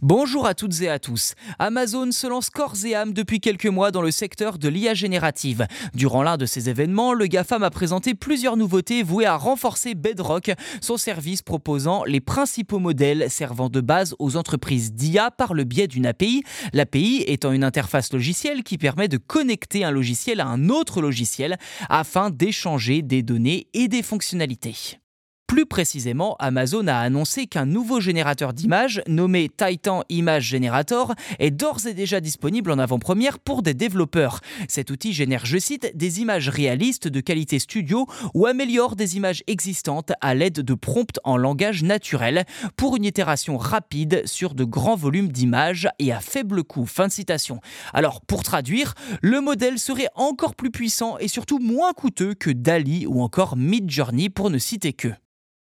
Bonjour à toutes et à tous. Amazon se lance corps et âme depuis quelques mois dans le secteur de l'IA générative. Durant l'un de ces événements, le GAFAM a présenté plusieurs nouveautés vouées à renforcer Bedrock, son service proposant les principaux modèles servant de base aux entreprises d'IA par le biais d'une API. L'API étant une interface logicielle qui permet de connecter un logiciel à un autre logiciel afin d'échanger des données et des fonctionnalités. Plus précisément, Amazon a annoncé qu'un nouveau générateur d'images, nommé Titan Image Generator, est d'ores et déjà disponible en avant-première pour des développeurs. Cet outil génère, je cite, des images réalistes de qualité studio ou améliore des images existantes à l'aide de prompts en langage naturel pour une itération rapide sur de grands volumes d'images et à faible coût. Fin de citation. Alors, pour traduire, le modèle serait encore plus puissant et surtout moins coûteux que DALI ou encore Midjourney pour ne citer que.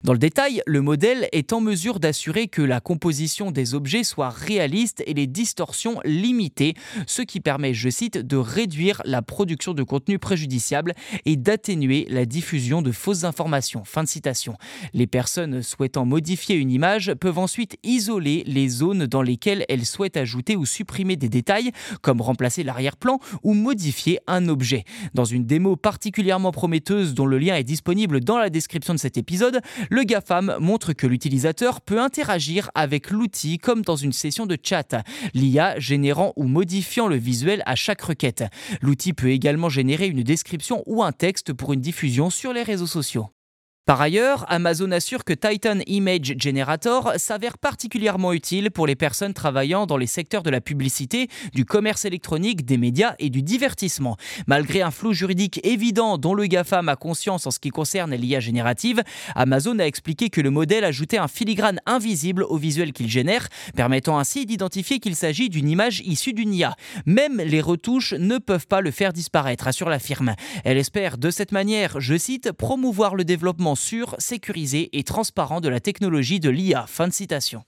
Dans le détail, le modèle est en mesure d'assurer que la composition des objets soit réaliste et les distorsions limitées, ce qui permet, je cite, de réduire la production de contenu préjudiciable et d'atténuer la diffusion de fausses informations. Fin de citation. Les personnes souhaitant modifier une image peuvent ensuite isoler les zones dans lesquelles elles souhaitent ajouter ou supprimer des détails, comme remplacer l'arrière-plan ou modifier un objet. Dans une démo particulièrement prometteuse dont le lien est disponible dans la description de cet épisode, le GAFAM montre que l'utilisateur peut interagir avec l'outil comme dans une session de chat, l'IA générant ou modifiant le visuel à chaque requête. L'outil peut également générer une description ou un texte pour une diffusion sur les réseaux sociaux. Par ailleurs, Amazon assure que Titan Image Generator s'avère particulièrement utile pour les personnes travaillant dans les secteurs de la publicité, du commerce électronique, des médias et du divertissement. Malgré un flou juridique évident dont le GAFAM a conscience en ce qui concerne l'IA générative, Amazon a expliqué que le modèle ajoutait un filigrane invisible au visuel qu'il génère, permettant ainsi d'identifier qu'il s'agit d'une image issue d'une IA. Même les retouches ne peuvent pas le faire disparaître, assure la firme. Elle espère de cette manière, je cite, promouvoir le développement sûr, sécurisé et transparent de la technologie de l'IA. Fin de citation.